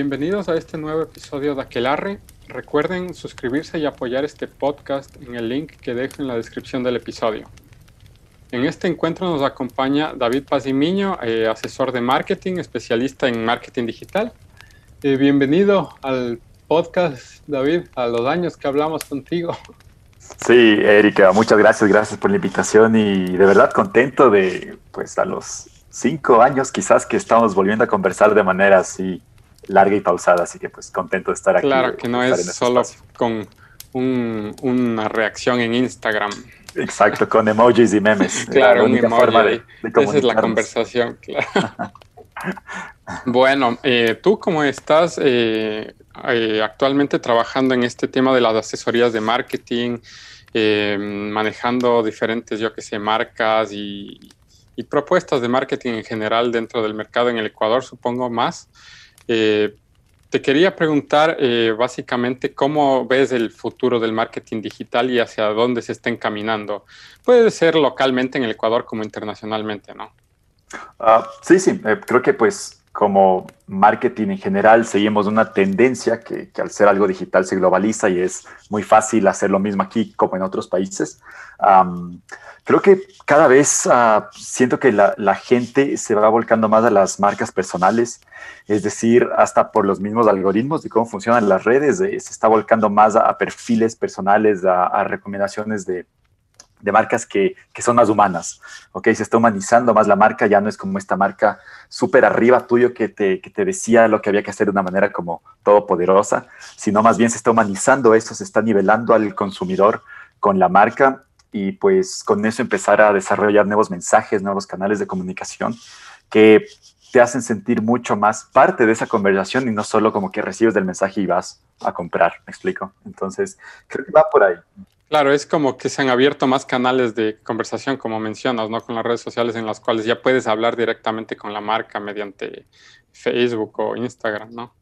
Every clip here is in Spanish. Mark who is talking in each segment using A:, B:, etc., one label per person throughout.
A: Bienvenidos a este nuevo episodio de Aquelarre. Recuerden suscribirse y apoyar este podcast en el link que dejo en la descripción del episodio. En este encuentro nos acompaña David Pazimiño, eh, asesor de marketing, especialista en marketing digital. Eh, bienvenido al podcast, David, a los años que hablamos contigo.
B: Sí, Erika, muchas gracias, gracias por la invitación y de verdad contento de, pues a los cinco años quizás que estamos volviendo a conversar de manera así larga y pausada, así que pues contento de estar aquí.
A: Claro, que no es este solo con una reacción en Instagram.
B: Exacto, con emojis y memes.
A: claro, un forma de, Esa es la conversación, claro. bueno, eh, ¿tú cómo estás eh, eh, actualmente trabajando en este tema de las asesorías de marketing, manejando diferentes, yo que sé, marcas y, y propuestas de marketing en general dentro del mercado en el Ecuador, supongo más? Eh, te quería preguntar eh, básicamente cómo ves el futuro del marketing digital y hacia dónde se está encaminando. Puede ser localmente en el Ecuador como internacionalmente, ¿no?
B: Ah, sí, sí, eh, creo que pues como marketing en general seguimos una tendencia que, al ser algo digital se globaliza y es muy fácil hacer lo mismo aquí como en otros países. Creo que cada vez ah, siento que la, gente se va volcando más a las marcas personales, es decir, hasta por los mismos algoritmos de cómo funcionan las redes, eh, se está volcando más a, perfiles personales, a, recomendaciones de, marcas que, son más humanas, ¿ok? Se está humanizando más la marca, ya no es como esta marca súper arriba tuyo que te, que te decía lo que había que hacer de una manera como todopoderosa, sino más bien se está humanizando eso, se está nivelando al consumidor con la marca y pues con eso empezar a desarrollar nuevos mensajes, nuevos canales de comunicación que te hacen sentir mucho más parte de esa conversación y no solo como que recibes del mensaje y vas a comprar, me explico. Entonces, creo que va por ahí.
A: Claro, es como que se han abierto más canales de conversación, como mencionas, ¿no? Con las redes sociales en las cuales ya puedes hablar directamente con la marca mediante Facebook o Instagram, ¿no?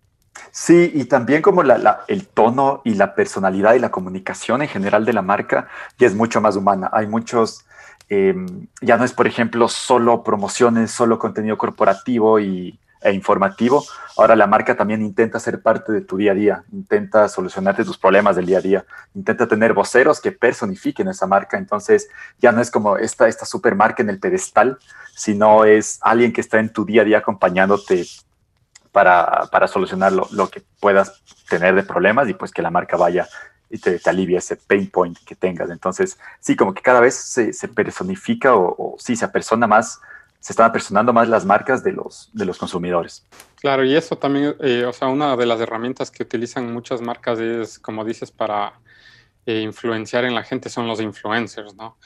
B: Sí, y también como el tono y la personalidad y la comunicación en general de la marca ya es mucho más humana. Hay muchos, em, ya no es, por ejemplo, solo promociones, solo contenido corporativo y, e informativo. Ahora la marca también intenta ser parte de tu día a día, intenta solucionarte tus problemas del día a día, intenta tener voceros que personifiquen esa marca. Entonces ya no es como esta, esta super marca en el pedestal, sino es alguien que está en tu día a día acompañándote para, solucionar lo, que puedas tener de problemas y pues que la marca vaya y te, alivie ese pain point que tengas. Entonces, sí, como que cada vez se, personifica o, sí, se apersona más, se están apersonando más las marcas de los, de los consumidores.
A: Claro, y eso también, eh, o sea, una de las herramientas que utilizan muchas marcas es, como dices, para eh, influenciar en la gente son los influencers, ¿no?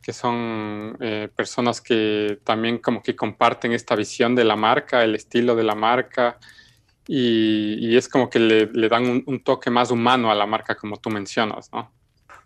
A: que son eh, personas que también como que comparten esta visión de la marca, el estilo de la marca, y, es como que le, dan un, toque más humano a la marca, como tú mencionas, ¿no?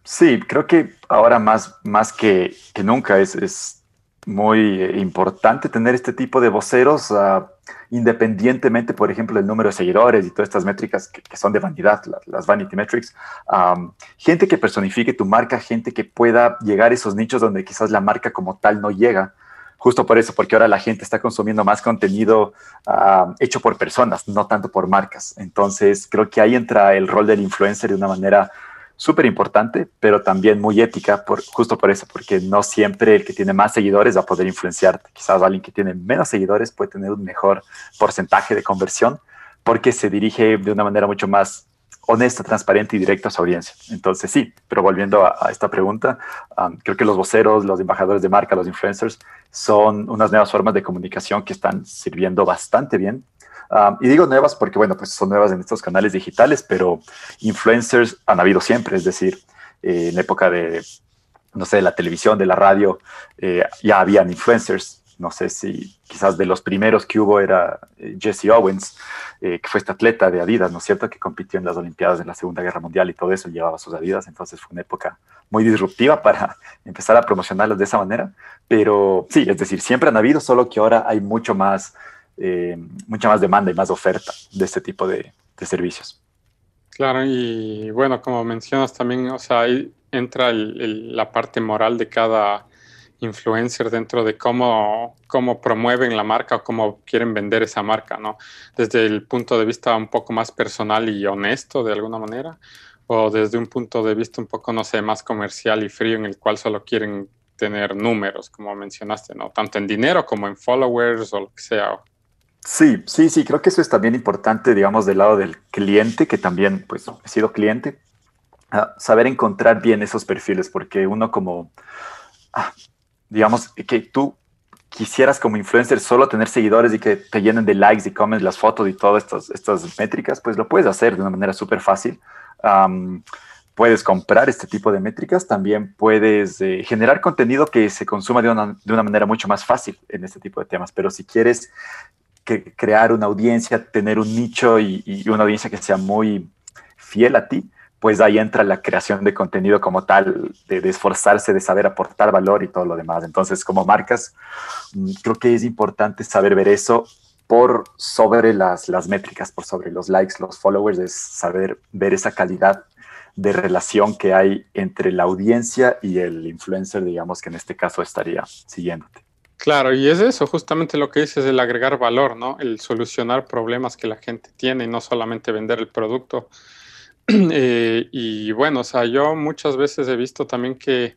B: Sí, creo que ahora más, más que, que nunca es, es muy eh, importante tener este tipo de voceros, uh, independientemente, por ejemplo, del número de seguidores y todas estas métricas que, son de vanidad, las, vanity metrics. Um, gente que personifique tu marca, gente que pueda llegar a esos nichos donde quizás la marca como tal no llega. Justo por eso, porque ahora la gente está consumiendo más contenido uh, hecho por personas, no tanto por marcas. Entonces, creo que ahí entra el rol del influencer de una manera súper importante, pero también muy ética, por, justo por eso, porque no siempre el que tiene más seguidores va a poder influenciarte. Quizás alguien que tiene menos seguidores puede tener un mejor porcentaje de conversión porque se dirige de una manera mucho más honesta, transparente y directa a su audiencia. Entonces, sí, pero volviendo a, esta pregunta, um, creo que los voceros, los embajadores de marca, los influencers, son unas nuevas formas de comunicación que están sirviendo bastante bien y digo nuevas porque, bueno, pues son nuevas en estos canales digitales, pero influencers han habido siempre, es decir, eh, en la época de, no sé, de la televisión, de la radio, eh, ya habían influencers. No sé si quizás de los primeros que hubo era eh, Jesse Owens, que fue este atleta de Adidas, ¿no es cierto?, que compitió en las Olimpiadas de la Segunda Guerra Mundial y todo eso, llevaba sus Adidas, entonces fue una época muy disruptiva para empezar a promocionarlos de esa manera. Pero sí, es decir, siempre han habido, solo que ahora hay mucho más eh, mucha más demanda y más oferta de este tipo de, servicios.
A: Claro, y bueno, como mencionas también, o sea, ahí entra la parte moral de cada influencers dentro de cómo, cómo promueven la marca o cómo quieren vender esa marca, ¿no? Desde el punto de vista un poco más personal y honesto de alguna manera, o desde un punto de vista un poco, no sé, más comercial y frío en el cual solo quieren tener números, como mencionaste, ¿no? Tanto en dinero como en followers o lo que sea.
B: Sí, sí, sí, creo que eso es también importante, digamos, del lado del cliente, que también, pues, he sido cliente, saber encontrar bien esos perfiles, porque uno como, ah, digamos, que tú quisieras como influencer solo tener seguidores y que te llenen de likes y comments las fotos y todas estas, estas métricas, pues lo puedes hacer de una manera súper fácil. puedes comprar este tipo de métricas, también puedes eh, generar contenido que se consuma de una, de una, manera mucho más fácil en este tipo de temas, pero si quieres que crear una audiencia, tener un nicho y, una audiencia que sea muy fiel a ti, pues ahí entra la creación de contenido como tal, de, esforzarse, de saber aportar valor y todo lo demás. Entonces, como marcas, mm, creo que es importante saber ver eso por sobre las, las métricas, por sobre los likes, los followers, es saber ver esa calidad de relación que hay entre la audiencia y el influencer, digamos que en este caso estaría siguiéndote.
A: Claro, y es eso, justamente lo que dices, el agregar valor, ¿no? El solucionar problemas que la gente tiene y no solamente vender el producto. Eh, y bueno, o sea, yo muchas veces he visto también que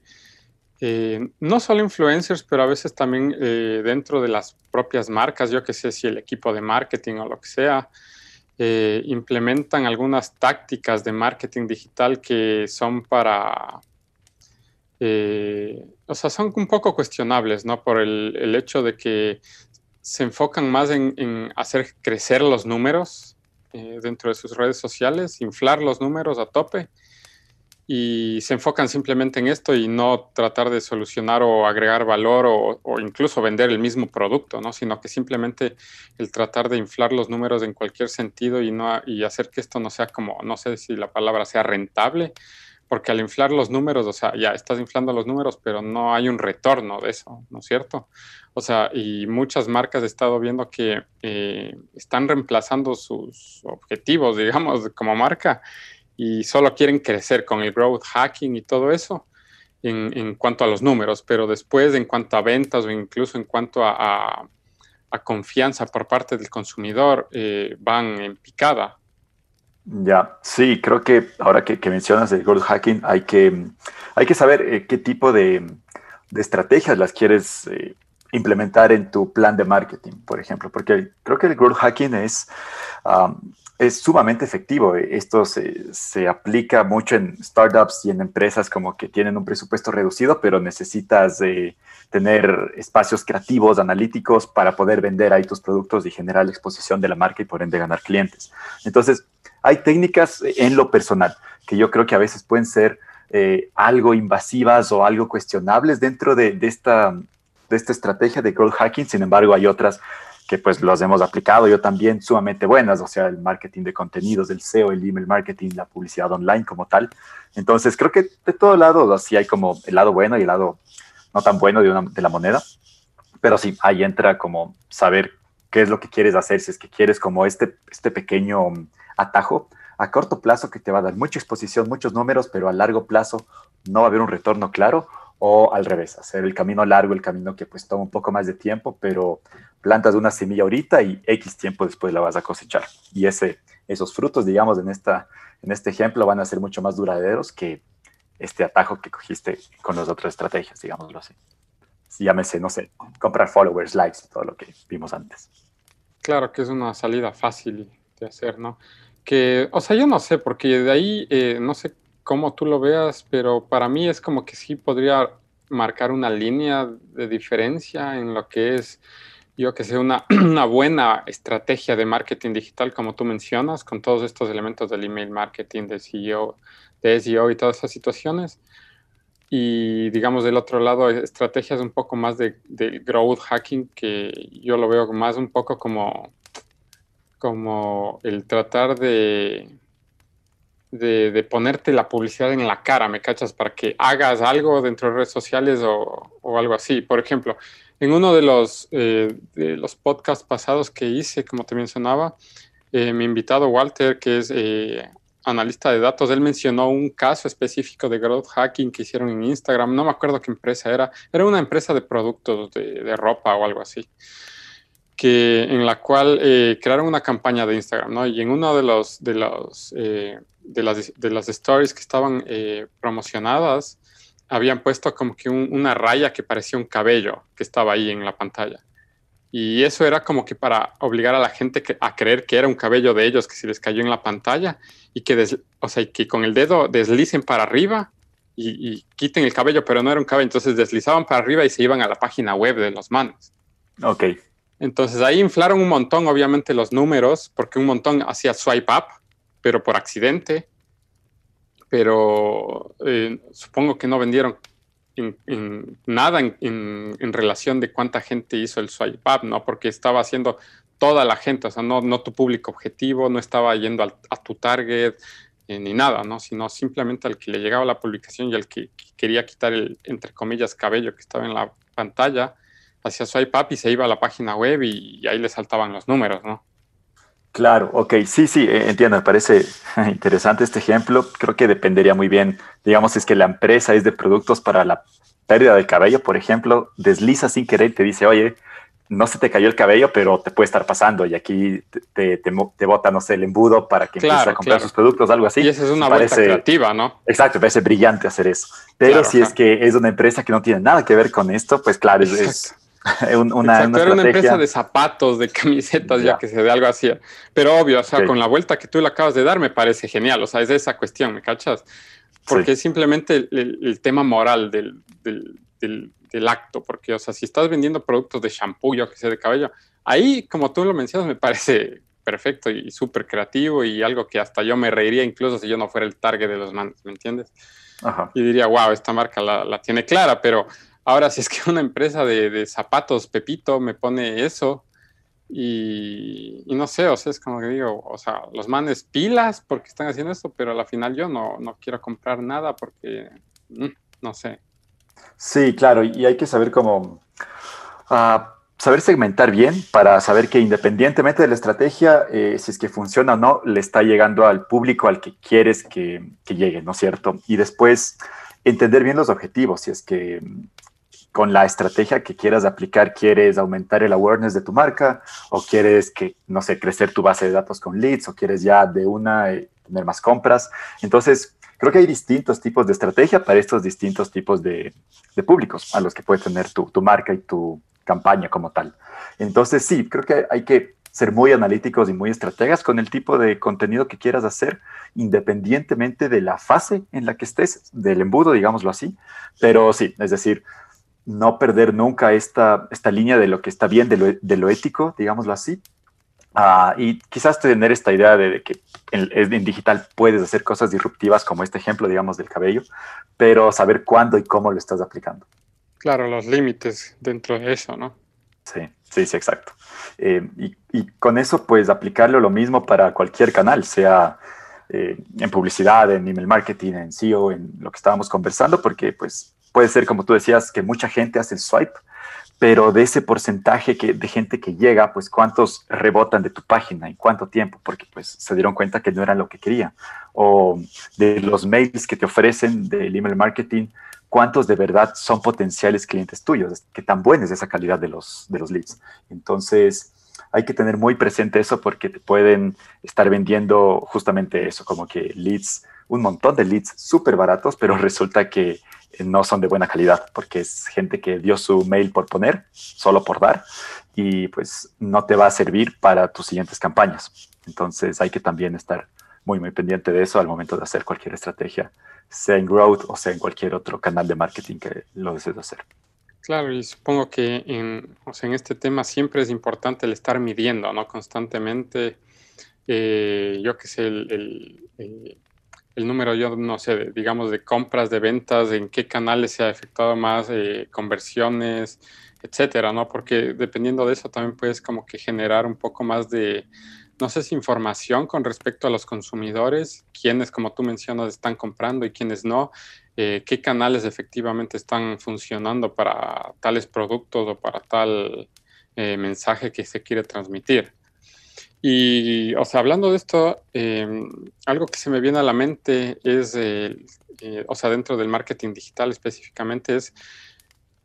A: eh, no solo influencers, pero a veces también eh, dentro de las propias marcas, yo que sé si el equipo de marketing o lo que sea, implementan algunas tácticas de marketing digital que son para, o sea, son un poco cuestionables, ¿no? Por el, hecho de que se enfocan más en hacer crecer los números eh, dentro de sus redes sociales, inflar los números a tope y se enfocan simplemente en esto y no tratar de solucionar o agregar valor o, incluso vender el mismo producto, ¿no? sino que simplemente el tratar de inflar los números en cualquier sentido y, no, y hacer que esto no sea como, no sé si la palabra sea rentable, porque al inflar los números, o sea, ya estás inflando los números, pero no hay un retorno de eso, ¿no es cierto? O sea, y muchas marcas he estado viendo que eh, están reemplazando sus objetivos, digamos, como marca, y solo quieren crecer con el growth hacking y todo eso en, cuanto a los números, pero después en cuanto a ventas o incluso en cuanto a, confianza por parte del consumidor, eh, van en picada.
B: Ya, sí, creo que ahora que, mencionas el growth hacking, hay que, hay que saber eh, qué tipo de, estrategias las quieres eh, implementar en tu plan de marketing, por ejemplo, porque creo que el growth hacking es, es sumamente efectivo. Esto se, se, aplica mucho en startups y en empresas como que tienen un presupuesto reducido, pero necesitas eh, tener espacios creativos, analíticos para poder vender ahí tus productos y generar la exposición de la marca y por ende ganar clientes. Entonces, hay técnicas en lo personal que yo creo que a veces pueden ser eh, algo invasivas o algo cuestionables dentro de, esta, de esta estrategia de growth hacking. Sin embargo, hay otras que pues los hemos aplicado yo también sumamente buenas, o sea, el marketing de contenidos, el SEO, el email marketing, la publicidad online como tal. Entonces, creo que de todo lado, así hay como el lado bueno y el lado no tan bueno de, una, de la moneda, pero sí, ahí entra como saber qué es lo que quieres hacer, si es que quieres como este, este pequeño atajo a corto plazo que te va a dar mucha exposición, muchos números, pero a largo plazo no va a haber un retorno claro o al revés, hacer el camino largo, el camino que pues toma un poco más de tiempo, pero plantas una semilla ahorita y X tiempo después la vas a cosechar. Y ese, esos frutos, digamos, en, esta, en este ejemplo van a ser mucho más duraderos que este atajo que cogiste con las otras estrategias, digámoslo así. Llámese, no sé, comprar followers, likes, todo lo que vimos antes.
A: Claro que es una salida fácil de hacer, ¿no? que, o sea, yo no sé, porque de ahí, eh, no sé cómo tú lo veas, pero para mí es como que sí podría marcar una línea de diferencia en lo que es, yo que sé, una, buena estrategia de marketing digital, como tú mencionas, con todos estos elementos del email marketing, de SEO, de SEO y todas esas situaciones. Y digamos del otro lado, estrategias un poco más de, de growth hacking, que yo lo veo más un poco como como el tratar de, de, ponerte la publicidad en la cara, ¿me cachas? Para que hagas algo dentro de redes sociales o, algo así. Por ejemplo, en uno de los, eh, de los podcasts pasados que hice, como te mencionaba, eh, mi invitado Walter, que es eh, analista de datos, él mencionó un caso específico de growth hacking que hicieron en Instagram, no me acuerdo qué empresa era, era una empresa de productos de, ropa o algo así, que, en la cual eh, crearon una campaña de Instagram, ¿no? Y en uno de los, de los, eh, de las, de las stories que estaban eh, promocionadas, habían puesto como que una raya que parecía un cabello que estaba ahí en la pantalla. Y eso era como que para obligar a la gente a creer que era un cabello de ellos que se les cayó en la pantalla y que, o sea, que con el dedo deslicen para arriba y, quiten el cabello, pero no era un cabello. Entonces deslizaban para arriba y se iban a la página web de los manos.
B: Ok.
A: Entonces ahí inflaron un montón, obviamente, los números, porque un montón hacía swipe up, pero por accidente. Pero eh, supongo que no vendieron en, nada en, relación de cuánta gente hizo el swipe up, ¿no? Porque estaba haciendo toda la gente, o sea, no, no tu público objetivo, no estaba yendo a tu target eh, ni nada, ¿no? Sino simplemente al que le llegaba la publicación y al que, quería quitar el, entre comillas, cabello que estaba en la pantalla, hacía swipe up y se iba a la página web y ahí le saltaban los números, ¿no?
B: Claro, ok, sí, sí, eh, entiendo, me parece interesante este ejemplo. Creo que dependería muy bien, digamos, si es que la empresa es de productos para la pérdida del cabello, por ejemplo, desliza sin querer y te dice, oye, no se te cayó el cabello, pero te puede estar pasando y aquí te, te, bota, no sé, el embudo para que empieces a comprar sus productos, algo así.
A: Y esa es una vuelta creativa, ¿no?
B: Exacto, me parece brillante hacer eso. Pero si es que es una empresa que no tiene nada que ver con esto, pues claro, es
A: una, era una empresa de zapatos, de camisetas, ya que se de algo así. Pero obvio, o sea, con la vuelta que tú le acabas de dar me parece genial. O sea, es esa cuestión, ¿me cachas? Porque es simplemente el, tema moral del, del, acto. Porque, o sea, si estás vendiendo productos de shampoo, yo que sé, de cabello, ahí, como tú lo mencionas, me parece perfecto y súper creativo y algo que hasta yo me reiría incluso si yo no fuera el target de los mandos, ¿me entiendes? Y diría, wow, esta marca la, la tiene clara, pero Ahora, si es que una empresa de, zapatos, Pepito, me pone eso y, no sé, o sea, es como que digo, o sea, los manes pilas porque están haciendo esto, pero a la final yo no, no quiero comprar nada porque, mm, no sé.
B: Sí, claro, y hay que saber cómo, ah, saber segmentar bien para saber que independientemente de la estrategia, eh, si es que funciona o no, le está llegando al público al que quieres que, que llegue, ¿no es cierto? Y después entender bien los objetivos, si es que con la estrategia que quieras aplicar, quieres aumentar el awareness de tu marca o quieres que, no sé, crecer tu base de datos con leads o quieres ya de una eh, tener más compras. Entonces, creo que hay distintos tipos de estrategia para estos distintos tipos de, públicos a los que puede tener tu, tu, marca y tu campaña como tal. Entonces, sí, creo que hay que ser muy analíticos y muy estrategas con el tipo de contenido que quieras hacer, independientemente de la fase en la que estés, del embudo, digámoslo así. Pero sí, es decir, no perder nunca esta, esta línea de lo que está bien, de lo, ético, digámoslo así. Ah, y quizás tener esta idea de, que en, en, digital puedes hacer cosas disruptivas como este ejemplo, digamos, del cabello, pero saber cuándo y cómo lo estás aplicando.
A: Claro, los límites dentro de eso, ¿no?
B: Sí, sí, sí, exacto. Eh, y, y, con eso, pues, aplicarlo lo mismo para cualquier canal, sea eh, en publicidad, en email marketing, en SEO, en lo que estábamos conversando, porque, pues, puede ser, como tú decías, que mucha gente hace el swipe, pero de ese porcentaje que, de gente que llega, pues cuántos rebotan de tu página y cuánto tiempo, porque pues se dieron cuenta que no era lo que querían. O de los mails que te ofrecen del email marketing, cuántos de verdad son potenciales clientes tuyos, qué tan buena es esa calidad de los, de los leads. Entonces, hay que tener muy presente eso porque te pueden estar vendiendo justamente eso, como que leads, un montón de leads súper baratos, pero resulta que no son de buena calidad porque es gente que dio su mail por poner, solo por dar, y pues no te va a servir para tus siguientes campañas. Entonces hay que también estar muy, muy pendiente de eso al momento de hacer cualquier estrategia, sea en Growth o sea en cualquier otro canal de marketing que lo desees hacer.
A: Claro, y supongo que en, en este tema siempre es importante el estar midiendo, ¿no? Constantemente, eh, yo que sé, el número, yo no sé, digamos, de compras, de ventas, en qué canales se ha efectuado más eh, conversiones, etcétera, ¿no? Porque dependiendo de eso también puedes como que generar un poco más de, no sé si información con respecto a los consumidores, quiénes, como tú mencionas, están comprando y quiénes no, eh, qué canales efectivamente están funcionando para tales productos o para tal eh, mensaje que se quiere transmitir. Y, o sea, hablando de esto, em, algo que se me viene a la mente es, eh, o sea, dentro del marketing digital específicamente, es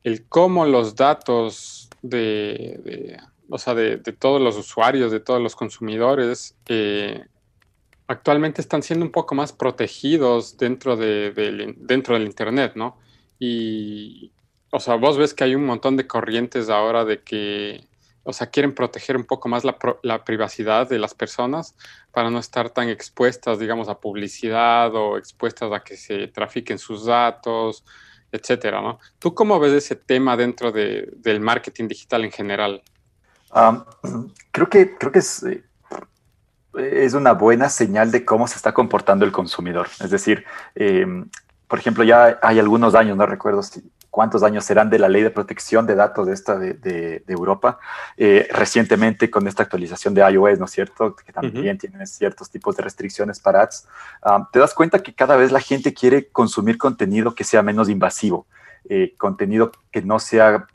A: el cómo los datos de, o sea, de, todos los usuarios, de todos los consumidores, eh, actualmente están siendo un poco más protegidos dentro, de, dentro del Internet, ¿no? Y, o sea, vos ves que hay un montón de corrientes ahora de que o sea, quieren proteger un poco más la, la, privacidad de las personas para no estar tan expuestas, digamos, a publicidad o expuestas a que se trafiquen sus datos, etcétera. ¿Tú cómo ves ese tema dentro de, del marketing digital en general?
B: creo que, creo que es, eh, es una buena señal de cómo se está comportando el consumidor. Es decir, em, por ejemplo, ya hay algunos años, no recuerdo si cuántos años serán de la ley de protección de datos de esta de, Europa, eh, recientemente con esta actualización de iOS, ¿no es cierto? Que también tiene ciertos tipos de restricciones para ads. te das cuenta que cada vez la gente quiere consumir contenido que sea menos invasivo, eh, contenido que no sea,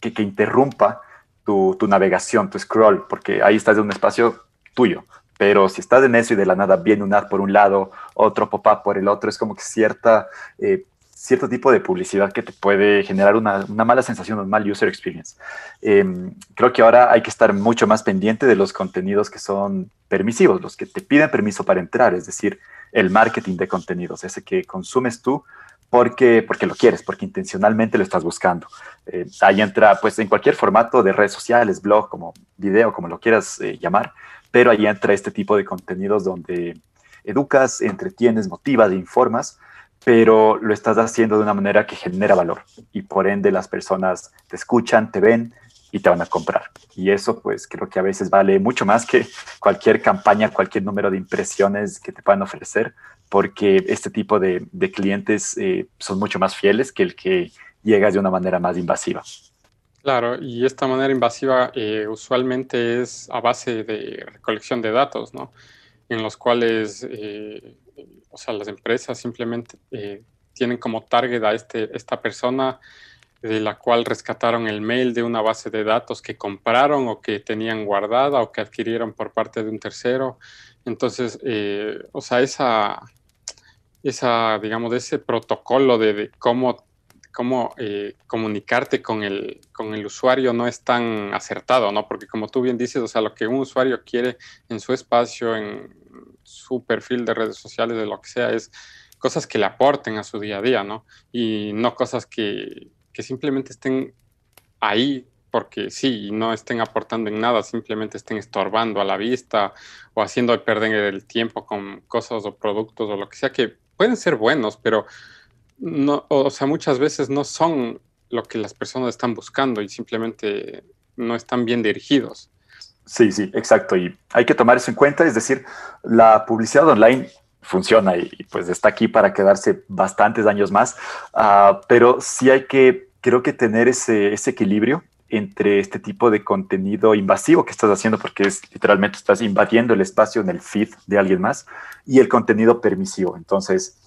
B: que, que interrumpa tu, tu, navegación, tu scroll, porque ahí estás en un espacio tuyo. Pero si estás en eso y de la nada viene un ad por un lado, otro pop-up por el otro, es como que cierta eh, cierto tipo de publicidad que te puede generar una, mala sensación, un mal user experience. Em, creo que ahora hay que estar mucho más pendiente de los contenidos que son permisivos, los que te piden permiso para entrar, es decir, el marketing de contenidos, ese que consumes tú porque, porque lo quieres, porque intencionalmente lo estás buscando. Eh, ahí entra, pues, en cualquier formato de redes sociales, blog, como video, como lo quieras eh, llamar, pero ahí entra este tipo de contenidos donde educas, entretienes, motivas, informas, pero lo estás haciendo de una manera que genera valor y por ende las personas te escuchan, te ven y te van a comprar. Y eso pues creo que a veces vale mucho más que cualquier campaña, cualquier número de impresiones que te puedan ofrecer, porque este tipo de, clientes eh, son mucho más fieles que el que llega de una manera más invasiva.
A: Claro, y esta manera invasiva eh, usualmente es a base de recolección de datos, ¿no? En los cuales eh, o sea, las empresas simplemente eh, tienen como target a este, esta persona de la cual rescataron el mail de una base de datos que compraron o que tenían guardada o que adquirieron por parte de un tercero. Entonces, eh, o sea, esa, esa, digamos, ese protocolo de, cómo, cómo eh, comunicarte con el, con el usuario no es tan acertado, ¿no? Porque como tú bien dices, o sea, lo que un usuario quiere en su espacio, en, su perfil de redes sociales, de lo que sea, es cosas que le aporten a su día a día, ¿no? Y no cosas que, simplemente estén ahí porque sí, y no estén aportando en nada, simplemente estén estorbando a la vista o haciendo perder el tiempo con cosas o productos o lo que sea, que pueden ser buenos, pero no, o sea, muchas veces no son lo que las personas están buscando y simplemente no están bien dirigidos.
B: Sí, sí, exacto. Y hay que tomar eso en cuenta. Es decir, la publicidad online funciona y, pues está aquí para quedarse bastantes años más. Ah, pero sí hay que, creo que tener ese, equilibrio entre este tipo de contenido invasivo que estás haciendo, porque es literalmente estás invadiendo el espacio en el feed de alguien más, y el contenido permisivo. Entonces,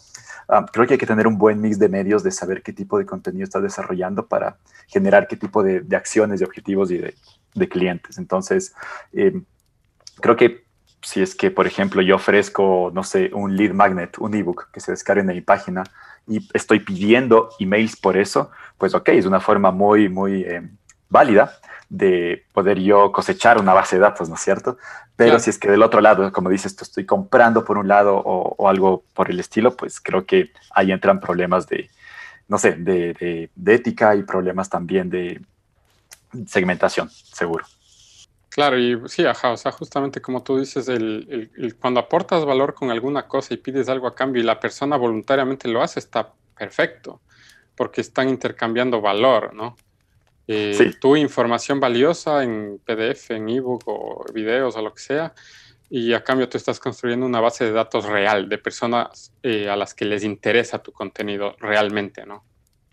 B: ah, creo que hay que tener un buen mix de medios de saber qué tipo de contenido estás desarrollando para generar qué tipo de, de acciones, de objetivos y de, de clientes. Entonces, eh, creo que si es que, por ejemplo, yo ofrezco, no sé, un lead magnet, un ebook que se descargue en mi página y estoy pidiendo emails por eso, pues ok, es una forma muy, muy eh, válida de poder yo cosechar una base de datos, ¿no es cierto? Pero si es que del otro lado, como dices, tú estoy comprando por un lado o, algo por el estilo, pues creo que ahí entran problemas de, no sé, de ética y problemas también de, segmentación, seguro.
A: Claro, y sí, ajá, o sea, justamente como tú dices, el, cuando aportas valor con alguna cosa y pides algo a cambio y la persona voluntariamente lo hace, está perfecto, porque están intercambiando valor, ¿no? Eh, Tu información valiosa en PDF, en ebook o videos o lo que sea, y a cambio tú estás construyendo una base de datos real de personas eh, a las que les interesa tu contenido realmente, ¿no?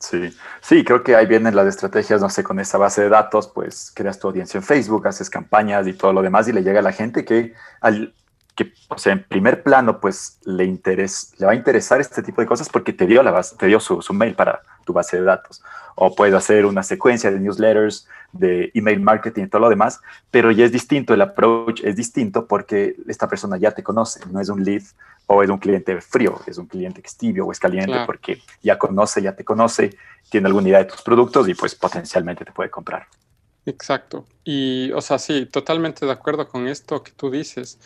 B: Sí, sí, creo que ahí vienen las estrategias, no sé, con esa base de datos, pues creas tu audiencia en Facebook, haces campañas y todo lo demás y le llega a la gente que, al, que o sea, en primer plano, pues le, interesa, le va a interesar este tipo de cosas porque te dio, la base, te dio su, mail para tu base de datos. O puedes hacer una secuencia de newsletters, de email marketing y todo lo demás, pero ya es distinto, el approach es distinto porque esta persona ya te conoce, no es un lead o es un cliente frío, es un cliente que es tibio o es caliente porque ya conoce, ya te conoce, tiene alguna idea de tus productos y pues potencialmente te puede comprar.
A: Exacto. Y, o sea, sí, totalmente de acuerdo con esto que tú dices.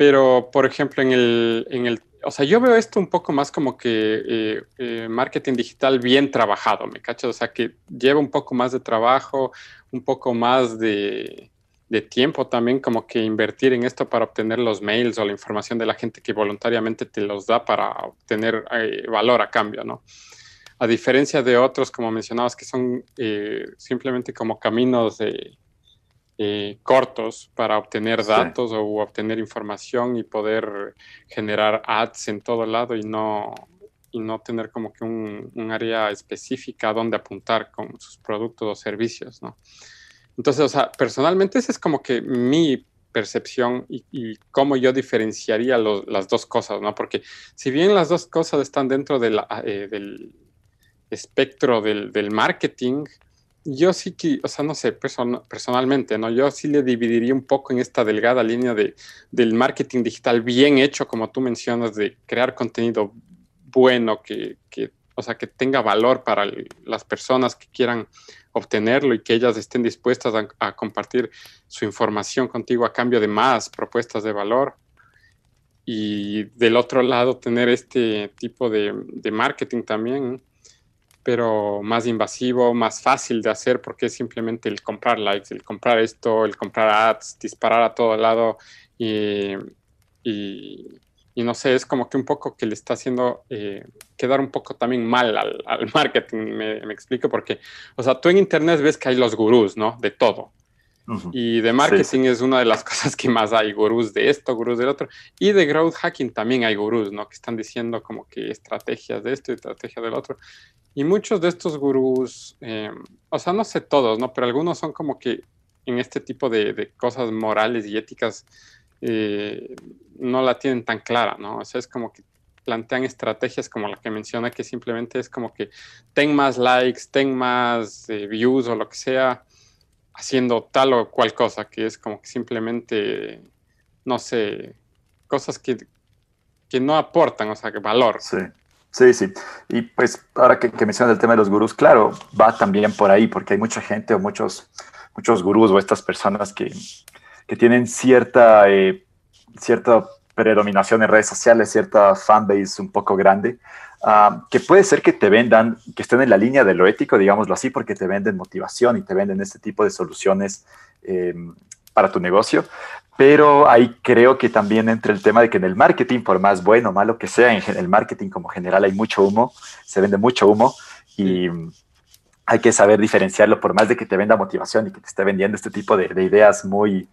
A: Pero, por ejemplo, en el, en el o sea, yo veo esto un poco más como que eh, eh, marketing digital bien trabajado, ¿me cachas? O sea, que lleva un poco más de trabajo, un poco más de, tiempo también, como que invertir en esto para obtener los mails o la información de la gente que voluntariamente te los da para obtener eh, valor a cambio, ¿no? A diferencia de otros, como mencionabas, que son simplemente como caminos de eh, cortos para obtener datos o obtener información y poder generar ads en todo lado y no, y no tener como que un, área específica donde apuntar con sus productos o servicios, ¿no? Entonces, o sea, personalmente esa es como que mi percepción y, cómo yo diferenciaría las dos cosas, ¿no? Porque si bien las dos cosas están dentro eh, del espectro del, del marketing, yo sí que, o sea, no sé, personalmente, ¿no? Yo sí le dividiría un poco en esta delgada línea de, del marketing digital bien hecho, como tú mencionas, de crear contenido bueno, que, que o sea, que tenga valor para las personas que quieran obtenerlo y que ellas estén dispuestas a, compartir su información contigo a cambio de más propuestas de valor. Y del otro lado, tener este tipo de, de marketing también, pero más invasivo, más fácil de hacer porque es simplemente el comprar likes, el comprar esto, el comprar ads, disparar a todo lado y, y, no sé, es como que un poco que le está haciendo eh, quedar un poco también mal al, marketing, me, me, explico, porque, o sea, tú en internet ves que hay los gurús, ¿no? De todo. Y de marketing es una de las cosas que más hay, gurús de esto, gurús del otro. Y de growth hacking también hay gurús, ¿no? Que están diciendo como que estrategias de esto y estrategias del otro. Y muchos de estos gurús, em, o sea, no sé todos, ¿no? Pero algunos son como que en este tipo de, cosas morales y éticas eh, no la tienen tan clara, ¿no? O sea, es como que plantean estrategias como la que menciona, que simplemente es como que ten más likes, ten más eh, views o lo que sea, haciendo tal o cual cosa, que es como que simplemente, no sé, cosas que, que no aportan, o sea, valor.
B: Sí. Sí, sí. Y pues ahora que, que, mencionas el tema de los gurús, claro, va también por ahí, porque hay mucha gente o muchos, muchos gurús o estas personas que, que tienen cierta, eh, cierta predominación en redes sociales, cierta fanbase un poco grande, ah, que puede ser que te vendan, que estén en la línea de lo ético, digámoslo así, porque te venden motivación y te venden este tipo de soluciones eh, para tu negocio, pero ahí creo que también entra el tema de que en el marketing, por más bueno o malo que sea, en el marketing como general hay mucho humo, se vende mucho humo y hay que saber diferenciarlo, por más de que te venda motivación y que te esté vendiendo este tipo de, ideas muy,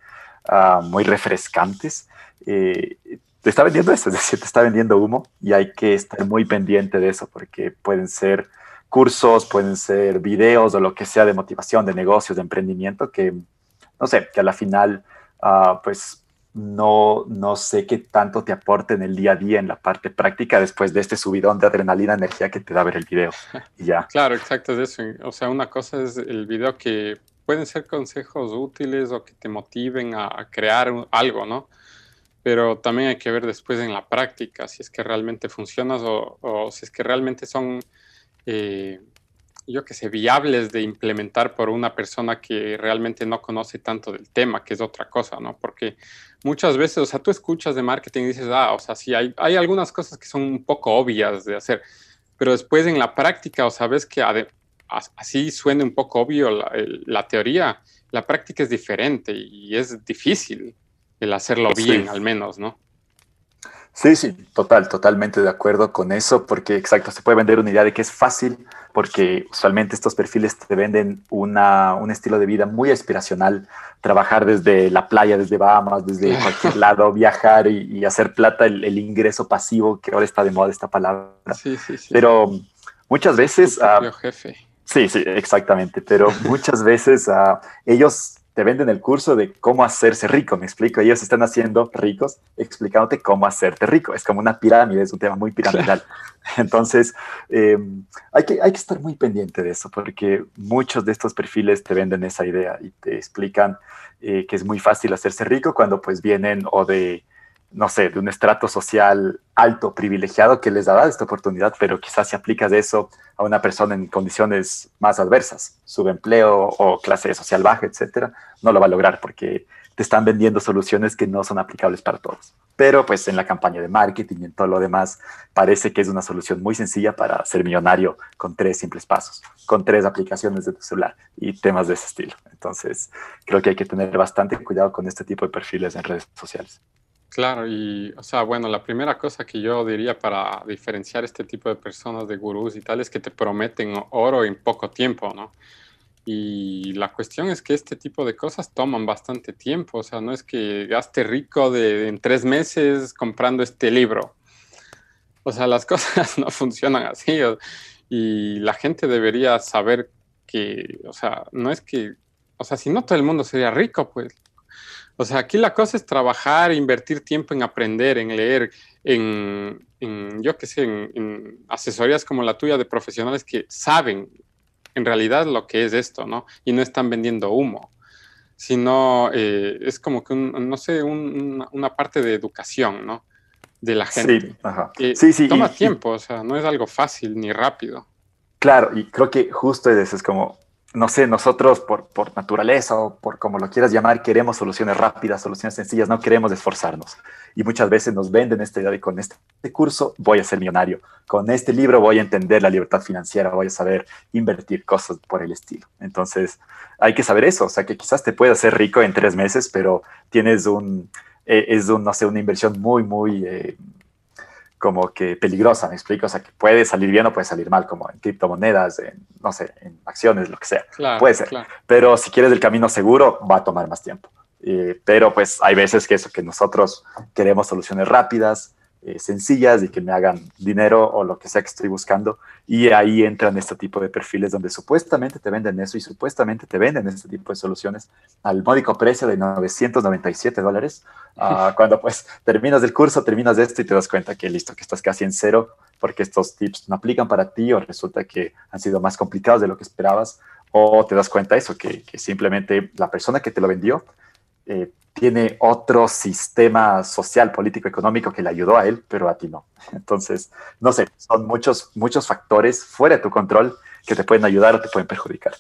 B: ah, muy refrescantes. Eh, te está vendiendo eso, es decir, te está vendiendo humo y hay que estar muy pendiente de eso porque pueden ser cursos, pueden ser videos o lo que sea de motivación, de negocios, de emprendimiento que, no sé, que a la final Ah, pues no, no sé qué tanto te aporte en el día a día, en la parte práctica, después de este subidón de adrenalina, energía que te da ver el video. Y ya.
A: Claro, exacto, es eso. O sea, una cosa es el video que pueden ser consejos útiles o que te motiven a, crear algo, ¿no? Pero también hay que ver después en la práctica si es que realmente funcionas o, o si es que realmente son eh, yo que sé, viables de implementar por una persona que realmente no conoce tanto del tema, que es otra cosa, ¿no? Porque muchas veces, o sea, tú escuchas de marketing y dices, ah, o sea, sí, hay, hay algunas cosas que son un poco obvias de hacer, pero después en la práctica, o sabes que así suene un poco obvio la, teoría, la práctica es diferente y es difícil el hacerlo bien, al menos, ¿no?
B: Sí, sí, total, totalmente de acuerdo con eso, porque exacto, se puede vender una idea de que es fácil, porque usualmente estos perfiles te venden una, un estilo de vida muy aspiracional, trabajar desde la playa, desde Bahamas, desde cualquier lado, viajar y, hacer plata, el, ingreso pasivo, que ahora está de moda esta palabra.
A: Sí, sí, sí.
B: Pero muchas veces...
A: Uh, jefe.
B: Sí, sí, exactamente, pero muchas veces uh, ellos te venden el curso de cómo hacerse rico, me explico. Ellos están haciendo ricos explicándote cómo hacerte rico. Es como una pirámide, es un tema muy piramidal. Entonces, em, hay, que, hay que estar muy pendiente de eso, porque muchos de estos perfiles te venden esa idea y te explican eh, que es muy fácil hacerse rico cuando pues vienen o de no sé, de un estrato social alto, privilegiado, que les da esta oportunidad, pero quizás si aplicas eso a una persona en condiciones más adversas, subempleo o clase social baja, etcétera, no lo va a lograr porque te están vendiendo soluciones que no son aplicables para todos. Pero pues en la campaña de marketing y en todo lo demás parece que es una solución muy sencilla para ser millonario con tres simples pasos, con tres aplicaciones de tu celular y temas de ese estilo. Entonces creo que hay que tener bastante cuidado con este tipo de perfiles en redes sociales.
A: Claro, y o sea, bueno, la primera cosa que yo diría para diferenciar este tipo de personas de gurús y tal es que te prometen oro en poco tiempo, ¿no? Y la cuestión es que este tipo de cosas toman bastante tiempo, o sea, no es que gaste rico de, en tres meses comprando este libro. O sea, las cosas no funcionan así y la gente debería saber que, o sea, no es que, o sea, si no todo el mundo sería rico, pues o sea, aquí la cosa es trabajar, invertir tiempo en aprender, en leer, en, yo qué sé, en, asesorías como la tuya de profesionales que saben en realidad lo que es esto, ¿no? Y no están vendiendo humo, sino eh, es como que, no sé, una parte de educación, ¿no? De la gente. Sí, ajá. sí, sí. Toma tiempo, o sea, no es algo fácil ni rápido.
B: Claro, y creo que justo eso es como no sé, nosotros por, por, naturaleza o por como lo quieras llamar, queremos soluciones rápidas, soluciones sencillas, no queremos esforzarnos. Y muchas veces nos venden esta idea de con este curso voy a ser millonario, con este libro voy a entender la libertad financiera, voy a saber invertir cosas por el estilo. Entonces, hay que saber eso, o sea, que quizás te puedas hacer rico en tres meses, pero tienes un, eh, es un, no sé, una inversión muy, muy... Eh, como que peligrosa, me explico, o sea, que puede salir bien o puede salir mal, como en criptomonedas, en, no sé, en acciones, lo que sea. puede ser. Pero si quieres el camino seguro, va a tomar más tiempo. Eh, pero pues hay veces que eso, que nosotros queremos soluciones rápidas, eh, sencillas y que me hagan dinero o lo que sea que estoy buscando. Y ahí entran este tipo de perfiles donde supuestamente te venden eso y supuestamente te venden este tipo de soluciones al módico precio de 997 dólares. Ah, cuando pues terminas el curso, terminas esto y te das cuenta que listo, que estás casi en cero porque estos tips no aplican para ti o resulta que han sido más complicados de lo que esperabas o te das cuenta eso, que, que simplemente la persona que te lo vendió eh, tiene otro sistema social, político, económico que le ayudó a él, pero a ti no. Entonces, no sé, son muchos, muchos factores fuera de tu control que te pueden ayudar o te pueden perjudicar.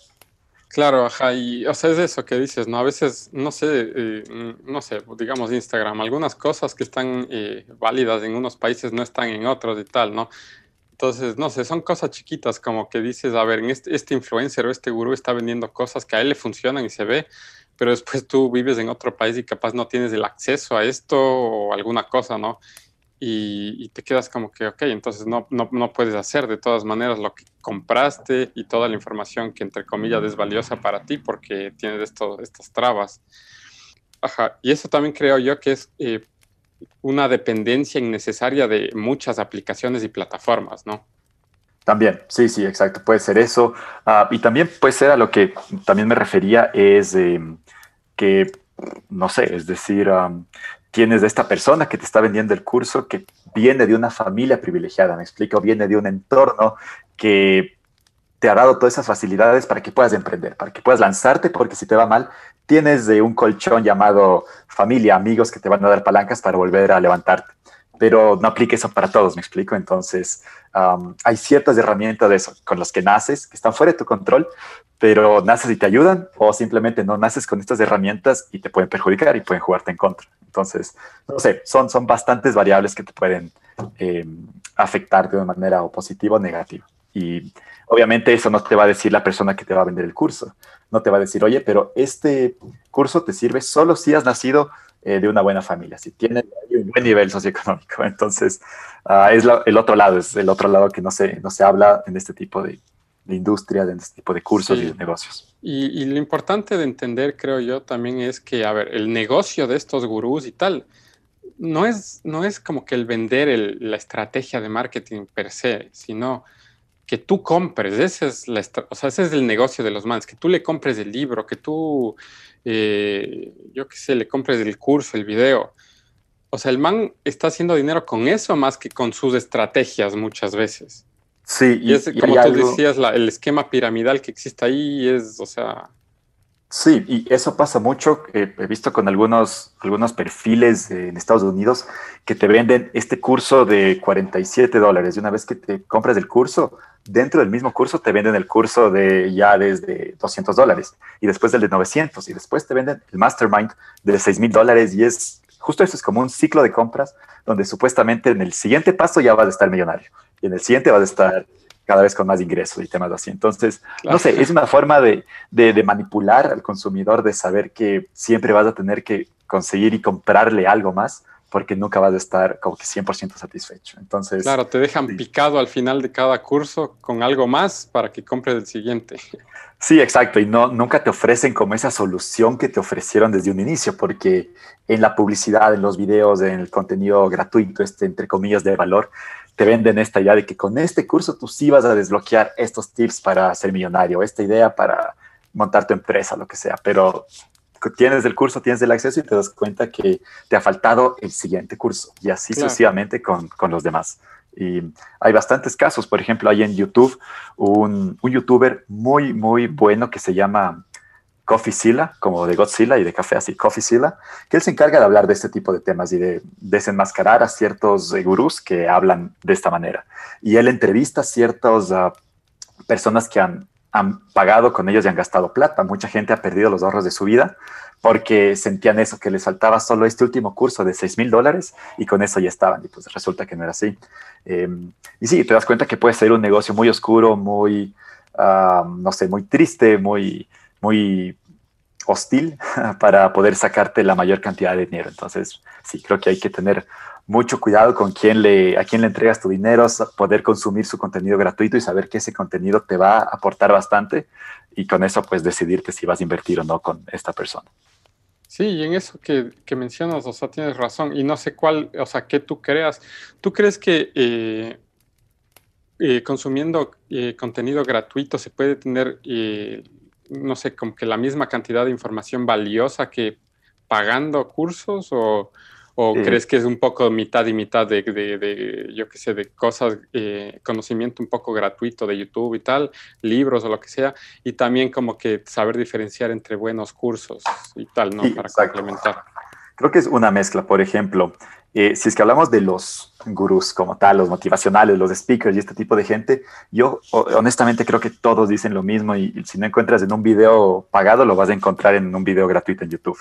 A: Claro, ajá, y o sea, es eso que dices, ¿no? A veces, no sé, eh, no sé, digamos Instagram, algunas cosas que están eh, válidas en unos países no están en otros y tal, ¿no? Entonces, no sé, son cosas chiquitas como que dices, a ver, este, este influencer o este gurú está vendiendo cosas que a él le funcionan y se ve, pero después tú vives en otro país y capaz no tienes el acceso a esto o alguna cosa, ¿no? Y, te quedas como que, ok, entonces no, no, no, puedes hacer de todas maneras lo que compraste y toda la información que entre comillas es valiosa para ti porque tienes esto, estas trabas. Ajá, y eso también creo yo que es eh, una dependencia innecesaria de muchas aplicaciones y plataformas, ¿no?
B: También, sí, sí, exacto, puede ser eso. Ah, y también puede ser a lo que también me refería es em, que, no sé, es decir, tienes de esta persona que te está vendiendo el curso que viene de una familia privilegiada, me explico, viene de un entorno que te ha dado todas esas facilidades para que puedas emprender, para que puedas lanzarte, porque si te va mal, tienes de un colchón llamado familia, amigos que te van a dar palancas para volver a levantarte pero no aplica eso para todos, me explico. Entonces, hay ciertas herramientas de eso con las que naces, que están fuera de tu control, pero naces y te ayudan, o simplemente no naces con estas herramientas y te pueden perjudicar y pueden jugarte en contra. Entonces, no sé, son, son bastantes variables que te pueden em, afectar de una manera o positiva o negativa. Y obviamente eso no te va a decir la persona que te va a vender el curso. No te va a decir, oye, pero este curso te sirve solo si has nacido eh, de una buena familia, si tiene un buen nivel socioeconómico. Entonces, ah, es el otro lado, es el otro lado que no se, no se habla en este tipo de, industria, en este tipo de cursos y de negocios.
A: Y, lo importante de entender, creo yo, también es que, a ver, el negocio de estos gurús y tal, no es, no es como que el vender la estrategia de marketing per se, sino que tú compres, ese es, la, o sea, ese es el negocio de los mans, que tú le compres el libro, que tú, eh, yo qué sé, le compres el curso, el video. O sea, el man está haciendo dinero con eso más que con sus estrategias muchas veces.
B: Sí,
A: y, es, como tú decías, el esquema piramidal que existe ahí es, o sea,
B: Sí, y eso pasa mucho. he visto con algunos, algunos perfiles en Estados Unidos que te venden este curso de 47 dólares. Y una vez que te compras el curso, dentro del mismo curso te venden el curso de ya desde 200 dólares y después el de 900 y después te venden el mastermind de 6 mil dólares. Y es justo eso, es como un ciclo de compras donde supuestamente en el siguiente paso ya vas a estar millonario y en el siguiente vas a estar cada vez con más ingresos y temas así. Entonces, no sé, es una forma de, de, manipular al consumidor, de saber que siempre vas a tener que conseguir y comprarle algo más porque nunca vas a estar como que 100% satisfecho. Entonces,
A: claro, te dejan picado al final de cada curso con algo más para que compres el siguiente.
B: Sí, exacto, y no nunca te ofrecen como esa solución que te ofrecieron desde un inicio, porque en la publicidad, en los videos, en el contenido gratuito, este entre comillas de valor, te venden esta idea de que con este curso tú sí vas a desbloquear estos tips para ser millonario, esta idea para montar tu empresa, lo que sea, pero tienes el curso, tienes el acceso y te das cuenta que te ha faltado el siguiente curso y así sucesivamente con, con, los demás. Y hay bastantes casos, por ejemplo, hay en YouTube un, un youtuber muy, muy bueno que se llama Coffeezilla, como de Godzilla y de café así, Coffeezilla, que él se encarga de hablar de este tipo de temas y de desenmascarar a ciertos gurús que hablan de esta manera. Y él entrevista a ciertas ah, personas que han, han pagado con ellos y han gastado plata. Mucha gente ha perdido los ahorros de su vida porque sentían eso, que les faltaba solo este último curso de 6 mil dólares y con eso ya estaban. Y pues resulta que no era así. Em, y sí, te das cuenta que puede ser un negocio muy oscuro, muy, no sé, muy triste, muy muy hostil para poder sacarte la mayor cantidad de dinero. Entonces, sí, creo que hay que tener mucho cuidado con quién le, a quién le entregas tu dinero, poder consumir su contenido gratuito y saber que ese contenido te va a aportar bastante y con eso pues decidirte si vas a invertir o no con esta persona.
A: Sí, y en eso que, mencionas, o sea, tienes razón. Y no sé cuál, o sea, qué tú creas. ¿Tú crees que eh, eh, consumiendo eh, contenido gratuito se puede tener no sé, como que la misma cantidad de información valiosa que pagando cursos o, crees que es un poco mitad y mitad de, yo qué sé, de cosas, eh, conocimiento un poco gratuito de YouTube y tal, libros o lo que sea, y también como que saber diferenciar entre buenos cursos y tal, ¿no? Para complementar.
B: Creo que es una mezcla, por ejemplo, eh, si es que hablamos de los gurús como tal, los motivacionales, los speakers y este tipo de gente, yo honestamente creo que todos dicen lo mismo y, si no encuentras en un video pagado, lo vas a encontrar en un video gratuito en YouTube.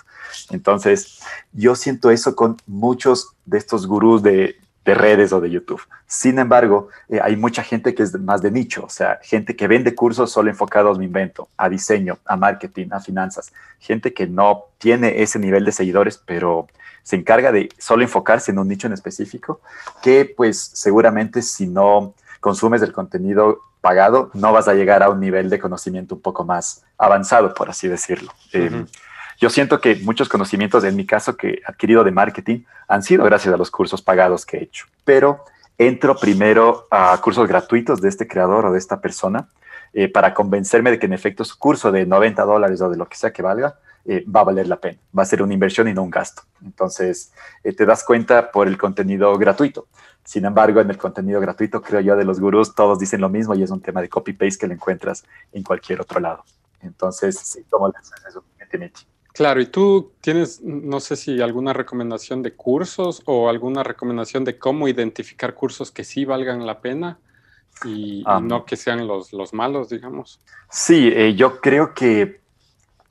B: Entonces, yo siento eso con muchos de estos gurús de, redes o de YouTube. Sin embargo, eh, hay mucha gente que es más de nicho, o sea, gente que vende cursos solo enfocados, me invento, a diseño, a marketing, a finanzas, gente que no tiene ese nivel de seguidores, pero se encarga de solo enfocarse en un nicho en específico, que pues seguramente si no consumes el contenido pagado, no vas a llegar a un nivel de conocimiento un poco más avanzado, por así decirlo. Yo siento que muchos conocimientos, en mi caso, que he adquirido de marketing, han sido gracias a los cursos pagados que he hecho. Pero entro primero a cursos gratuitos de este creador o de esta persona eh, para convencerme de que en efecto su curso de 90 dólares o de lo que sea que valga, eh, va a valer la pena. Va a ser una inversión y no un gasto. Entonces, eh, te das cuenta por el contenido gratuito. Sin embargo, en el contenido gratuito, creo yo, de los gurús, todos dicen lo mismo y es un tema de copy-paste que lo encuentras en cualquier otro lado. Entonces, sí, como
A: Claro, y tú tienes, no sé si alguna recomendación de cursos o alguna recomendación de cómo identificar cursos que sí valgan la pena y, no que sean los, los malos, digamos.
B: Sí, eh, yo creo que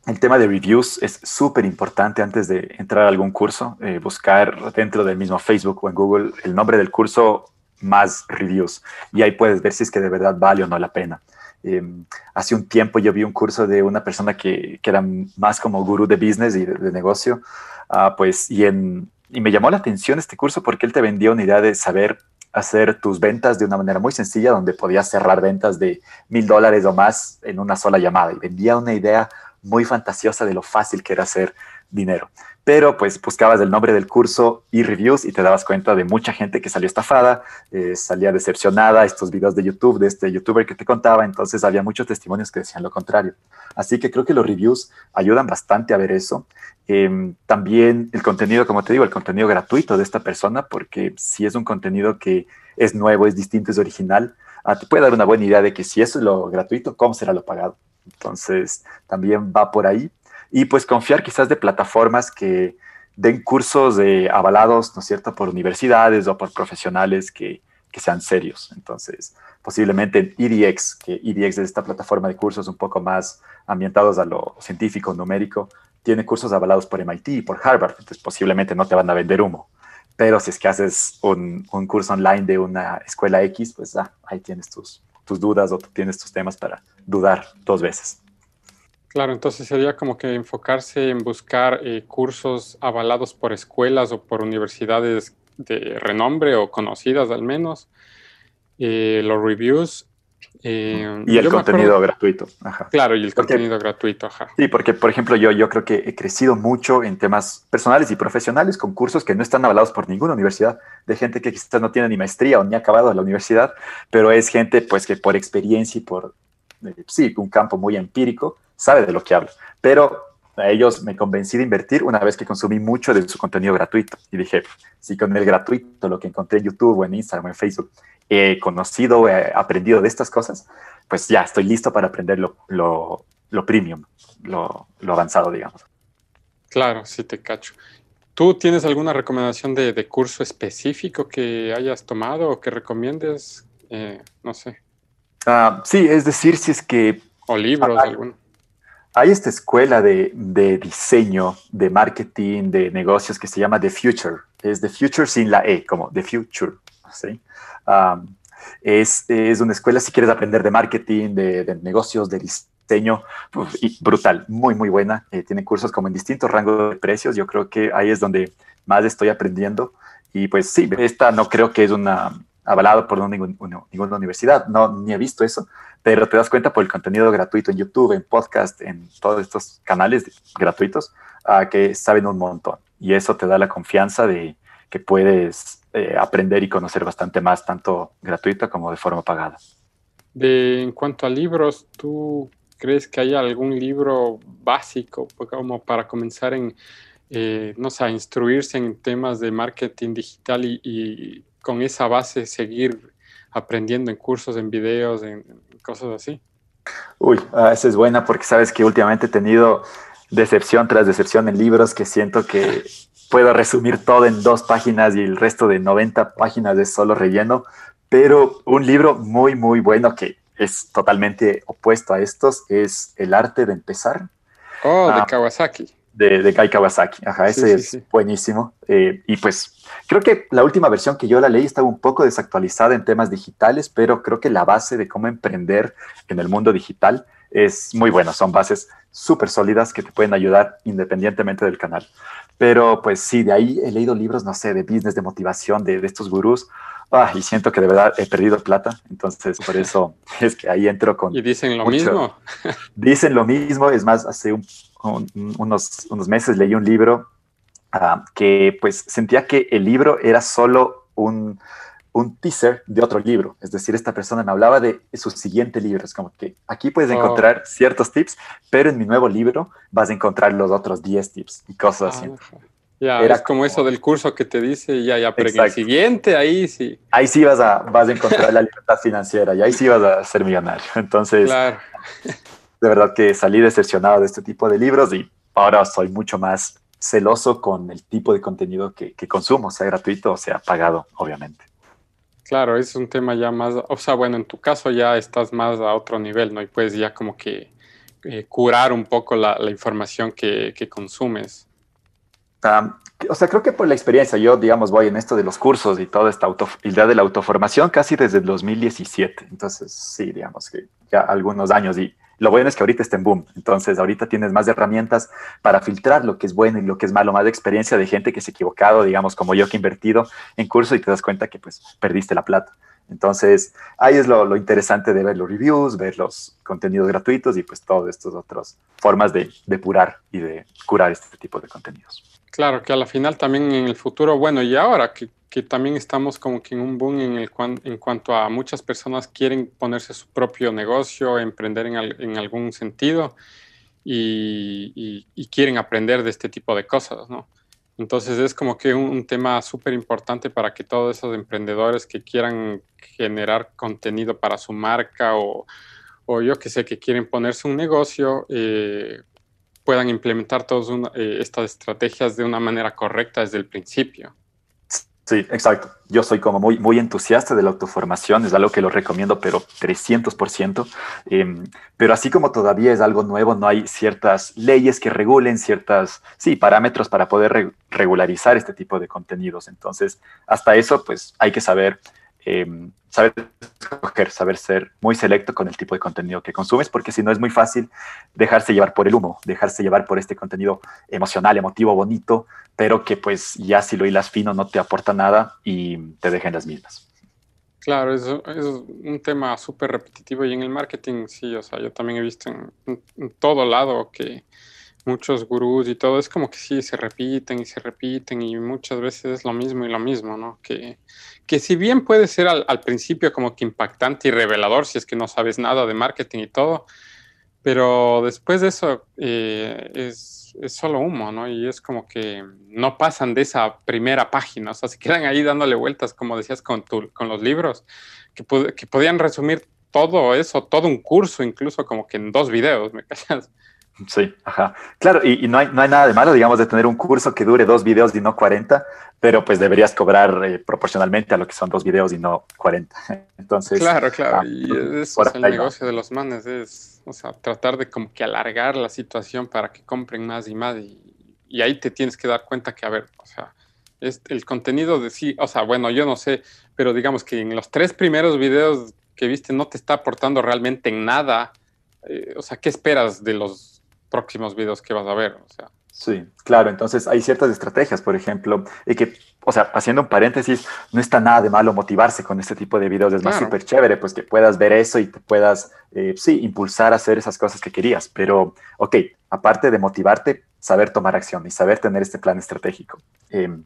B: el tema de reviews es súper importante antes de entrar a algún curso, eh, buscar dentro del mismo Facebook o en Google el nombre del curso más reviews y ahí puedes ver si es que de verdad vale o no la pena. Em, hace un tiempo yo vi un curso de una persona que, era más como gurú de business y de, negocio, uh, pues, y, y me llamó la atención este curso porque él te vendía una idea de saber hacer tus ventas de una manera muy sencilla, donde podías cerrar ventas de mil dólares o más en una sola llamada. Y vendía una idea muy fantasiosa de lo fácil que era hacer dinero. Pero pues buscabas el nombre del curso y reviews y te dabas cuenta de mucha gente que salió estafada, eh, salía decepcionada, estos videos de YouTube, de este youtuber que te contaba, entonces había muchos testimonios que decían lo contrario. Así que creo que los reviews ayudan bastante a ver eso. Em, también el contenido, como te digo, el contenido gratuito de esta persona, porque si es un contenido que es nuevo, es distinto, es original, ah, te puede dar una buena idea de que si eso es lo gratuito, ¿cómo será lo pagado? Entonces, también va por ahí y pues confiar quizás de plataformas que den cursos avalados, ¿no es cierto?, por universidades o por profesionales que, que sean serios. Entonces, posiblemente en EDX, que EDX es esta plataforma de cursos un poco más ambientados a lo científico, numérico, tiene cursos avalados por MIT y por Harvard, entonces posiblemente no te van a vender humo. Pero si es que haces un, un curso online de una escuela X, pues ah, ahí tienes tus, tus dudas o tienes tus temas para dudar dos veces.
A: Claro, entonces sería como que enfocarse en buscar eh, cursos avalados por escuelas o por universidades de renombre o conocidas al menos, eh, los reviews.
B: Eh, y el contenido gratuito.
A: Claro, y el contenido gratuito. Ajá.
B: Sí, porque por ejemplo yo, yo creo que he crecido mucho en temas personales y profesionales con cursos que no están avalados por ninguna universidad, de gente que quizás no tiene ni maestría o ni ha acabado la universidad, pero es gente pues que por experiencia y por, sí, un campo muy empírico, sabe de lo que habla. Pero a ellos me convencí de invertir una vez que consumí mucho de su contenido gratuito. Y dije, si con el gratuito, lo que encontré en YouTube o en Instagram o en Facebook, he conocido, he aprendido de estas cosas, pues ya estoy listo para aprender lo, lo, premium, lo, lo, avanzado, digamos.
A: Claro, sí te cacho. ¿Tú tienes alguna recomendación de, de curso específico que hayas tomado o que recomiendes? Eh, no sé.
B: Ah, sí, es decir, si es que...
A: O libros, alguno
B: hay esta escuela de, diseño, de marketing, de negocios que se llama The Future. Es The Future sin la E, como The Future. ¿sí? es, una escuela si quieres aprender de marketing, de, negocios, de diseño, brutal, muy, muy buena. Eh, tiene cursos como en distintos rangos de precios. Yo creo que ahí es donde más estoy aprendiendo. Y pues sí, esta no creo que es una avalado por ninguna universidad, no, ni he visto eso, pero te das cuenta por el contenido gratuito en YouTube, en podcast, en todos estos canales gratuitos, uh, que saben un montón. Y eso te da la confianza de que puedes eh, aprender y conocer bastante más, tanto gratuito como de forma pagada.
A: En cuanto a libros, ¿tú crees que hay algún libro básico como para comenzar en, eh, no sé, a instruirse en temas de marketing digital y, y con esa base seguir aprendiendo en cursos, en videos, en, cosas así.
B: Uy, ah, esa es buena porque sabes que últimamente he tenido decepción tras decepción en libros que siento que puedo resumir todo en dos páginas y el resto de 90 páginas de solo relleno, pero un libro muy, muy bueno que es totalmente opuesto a estos es El arte de empezar.
A: Oh, de ah, Kawasaki.
B: De, de Kai Kawasaki, ajá, ese es buenísimo. Eh, y pues Creo que la última versión que yo la leí estaba un poco desactualizada en temas digitales, pero creo que la base de cómo emprender en el mundo digital es muy buena. Son bases súper sólidas que te pueden ayudar independientemente del canal. Pero pues sí, de ahí he leído libros, no sé, de business, de motivación, de, estos gurús. Ah, y siento que de verdad he perdido plata, entonces por eso es que ahí entro con...
A: Y dicen lo mismo.
B: dicen lo mismo, es más, hace unos, unos meses leí un libro Ah, que pues sentía que el libro era solo un, un, teaser de otro libro. Es decir, esta persona me hablaba de su siguiente libro. Es como que aquí puedes oh. encontrar ciertos tips, pero en mi nuevo libro vas a encontrar los otros 10 tips y cosas así.
A: Ah, ya, era es como, eso del curso que te dice, ya, ya, pero el siguiente, ahí sí.
B: Ahí sí vas a, vas a encontrar la libertad financiera y ahí sí vas a ser millonario. Entonces, de verdad que salí decepcionado de este tipo de libros y ahora soy mucho más celoso con el tipo de contenido que, consumo, sea gratuito o sea pagado, obviamente.
A: Claro, es un tema ya más, o sea, bueno, en tu caso ya estás más a otro nivel, ¿no? Y puedes ya como que eh, curar un poco la, información que, consumes.
B: o sea, creo que por la experiencia, yo, digamos, voy en esto de los cursos y toda esta idea de la autoformación casi desde el 2017. Entonces, sí, digamos que ya algunos años y lo bueno es que ahorita está en boom, entonces ahorita tienes más herramientas para filtrar lo que es bueno y lo que es malo, más experiencia de gente que se ha equivocado, digamos, como yo que he invertido en curso y te das cuenta que pues perdiste la plata. Entonces, ahí es lo, interesante de ver los reviews, ver los contenidos gratuitos y pues todas estas otras formas de depurar y de curar este tipo de contenidos.
A: Claro, que a la final también en el futuro, bueno, y ahora que, también estamos como que en un boom en, el en cuanto a muchas personas quieren ponerse su propio negocio, emprender en, algún sentido y, quieren aprender de este tipo de cosas, ¿no? Entonces es como que un, tema súper importante para que todos esos emprendedores que quieran generar contenido para su marca o, o yo que sé, que quieren ponerse un negocio, eh, puedan implementar todas eh, estas estrategias de una manera correcta desde el principio.
B: Sí, exacto. Yo soy como muy, muy entusiasta de la autoformación, es algo que lo recomiendo, pero 300%. Em, pero así como todavía es algo nuevo, no hay ciertas leyes que regulen ciertas, sí, parámetros para poder regularizar este tipo de contenidos. Entonces, hasta eso, pues hay que saber Em, saber escoger, saber ser muy selecto con el tipo de contenido que consumes, porque si no es muy fácil dejarse llevar por el humo, dejarse llevar por este contenido emocional, emotivo, bonito, pero que pues ya si lo hilas fino no te aporta nada y te deja en las mismas.
A: Claro, es, es un tema súper repetitivo y en el marketing sí, o sea, yo también he visto en todo lado que muchos gurús y todo, es como que sí, se repiten y se repiten y muchas veces es lo mismo y lo mismo, ¿no? Que, que si bien puede ser al, principio como que impactante y revelador si es que no sabes nada de marketing y todo, pero después de eso eh, es, es, solo humo, ¿no? Y es como que no pasan de esa primera página, o sea, se quedan ahí dándole vueltas, como decías con, tu, con los libros, que, que podían resumir todo eso, todo un curso, incluso como que en dos videos, ¿me callas?
B: Sí, ajá. Claro, y, no, hay, no hay nada de malo, digamos, de tener un curso que dure dos videos y no 40, pero pues deberías cobrar eh, proporcionalmente a lo que son dos videos y no 40. Entonces.
A: Claro, claro. Ah, y eso es el negocio de los manes, es, o sea, tratar de como que alargar la situación para que compren más y más. Y, y ahí te tienes que dar cuenta que, a ver, o sea, es el contenido de sí, o sea, bueno, yo no sé, pero digamos que en los tres primeros videos que viste no te está aportando realmente en nada. Eh, o sea, ¿qué esperas de los próximos videos que vas a ver. O sea.
B: Sí, claro, entonces hay ciertas estrategias, por ejemplo, y que, o sea, haciendo un paréntesis, no está nada de malo motivarse con este tipo de videos, es más súper chévere, pues que puedas ver eso y te puedas, eh, sí, impulsar a hacer esas cosas que querías, pero, ok, aparte de motivarte, saber tomar acción y saber tener este plan estratégico. Em,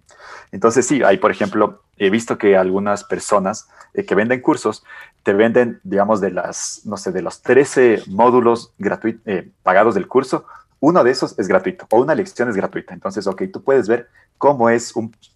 B: entonces, sí, hay, por ejemplo, he visto que algunas personas eh, que venden cursos te venden, digamos, de las, no sé, de los 13 módulos gratuitos, eh, pagados del curso, uno de esos es gratuito o una lección es gratuita. Entonces, ok, tú puedes ver cómo es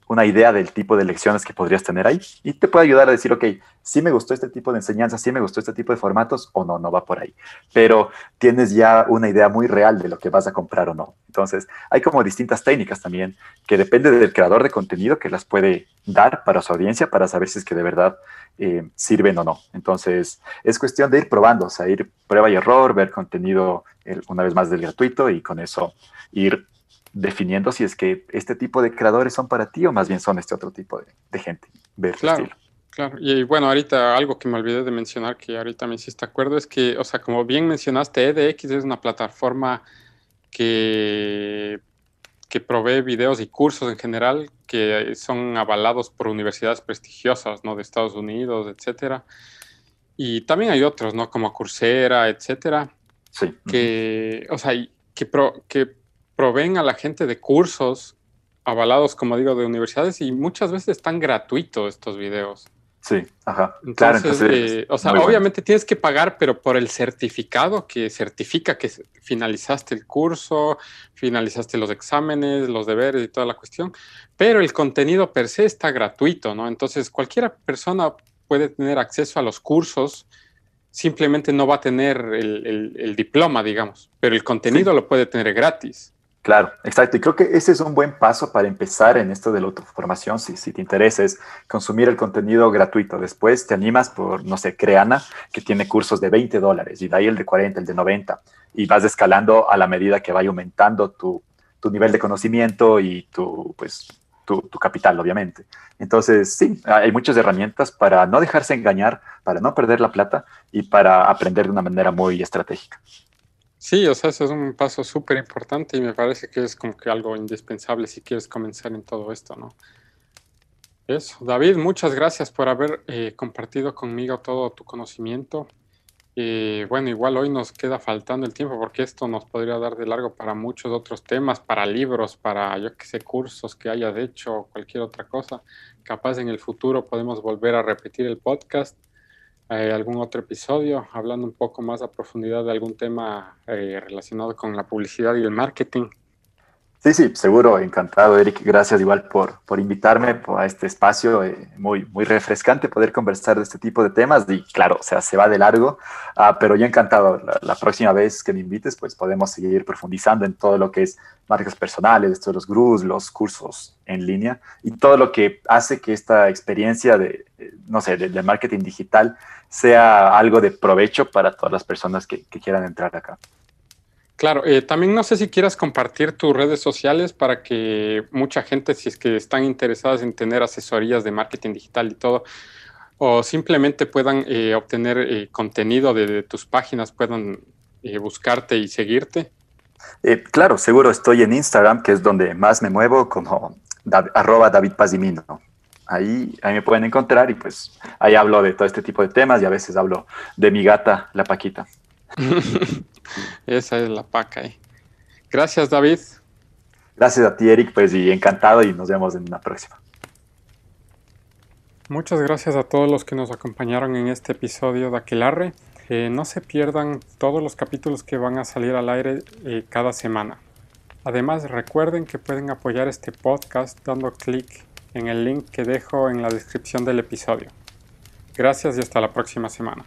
B: una idea del tipo de lecciones que podrías tener ahí y te puede ayudar a decir, ok, sí me gustó este tipo de enseñanza, sí me gustó este tipo de formatos o no, no va por ahí. Pero tienes ya una idea muy real de lo que vas a comprar o no. Entonces, hay como distintas técnicas también que depende del creador de contenido que las puede dar para su audiencia para saber si es que de verdad eh, sirven o no. Entonces, es cuestión de ir probando, o sea, ir prueba y error, ver contenido una vez más del gratuito y con eso ir definiendo si es que este tipo de creadores son para ti o más bien son este otro tipo de, gente. Ver
A: claro, claro. Y bueno, ahorita algo que me olvidé de mencionar que ahorita me hiciste acuerdo es que, o sea, como bien mencionaste, EDX es una plataforma que, que provee videos y cursos en general que son avalados por universidades prestigiosas, ¿no? De Estados Unidos, etcétera. Y también hay otros, ¿no? Como Coursera, etcétera.
B: Sí.
A: Que, o sea, que, que proveen a la gente de cursos avalados, como digo, de universidades y muchas veces están gratuitos estos videos.
B: Sí, ajá.
A: claro, entonces, eh, o sea, obviamente tienes que pagar, pero por el certificado que certifica que finalizaste el curso, finalizaste los exámenes, los deberes y toda la cuestión, pero el contenido per se está gratuito, ¿no? Entonces, cualquier persona puede tener acceso a los cursos, simplemente no va a tener el, diploma, digamos, pero el contenido lo puede tener gratis.
B: Claro, exacto. Y creo que ese es un buen paso para empezar en esto de la autoformación. Si, te interesa es consumir el contenido gratuito. Después te animas por, no sé, Creana, que tiene cursos de 20 dólares y de ahí el de 40, el de 90. Y vas escalando a la medida que vaya aumentando tu, tu nivel de conocimiento y tu, pues, tu, tu, capital, obviamente. Entonces, sí, hay muchas herramientas para no dejarse engañar, para no perder la plata y para aprender de una manera muy estratégica.
A: Sí, o sea, eso es un paso súper importante y me parece que es como que algo indispensable si quieres comenzar en todo esto, ¿no? Eso, David, muchas gracias por haber eh, compartido conmigo todo tu conocimiento Y bueno, igual hoy nos queda faltando el tiempo porque esto nos podría dar de largo para muchos otros temas, para libros, para yo que sé, cursos que hayas hecho o cualquier otra cosa. Capaz en el futuro podemos volver a repetir el podcast, eh, algún otro episodio, hablando un poco más a profundidad de algún tema eh, relacionado con la publicidad y el marketing.
B: Sí, sí, seguro, encantado, Eric. Gracias igual por, por invitarme a este espacio eh, muy, muy refrescante poder conversar de este tipo de temas. Y claro, o sea, se va de largo, uh, pero yo encantado. La, próxima vez que me invites, pues podemos seguir profundizando en todo lo que es marcas personales, todos los gurús, los cursos en línea y todo lo que hace que esta experiencia de, eh, no sé, de, de marketing digital sea algo de provecho para todas las personas que, que quieran entrar acá.
A: Claro, eh, también no sé si quieras compartir tus redes sociales para que mucha gente, si es que están interesadas en tener asesorías de marketing digital y todo, o simplemente puedan eh, obtener eh, contenido de, tus páginas, puedan buscarte y seguirte.
B: claro, seguro estoy en Instagram, que es donde más me muevo, como arroba David Pazimino. Ahí, ahí me pueden encontrar y pues ahí hablo de todo este tipo de temas y a veces hablo de mi gata, la Paquita.
A: Esa es la paca. Eh. Gracias, David.
B: Gracias a ti, Eric, pues y encantado y nos vemos en la próxima.
A: Muchas gracias a todos los que nos acompañaron en este episodio de Aquelarre. Eh, no se pierdan todos los capítulos que van a salir al aire eh, cada semana. Además, recuerden que pueden apoyar este podcast dando clic en el link que dejo en la descripción del episodio. Gracias y hasta la próxima semana.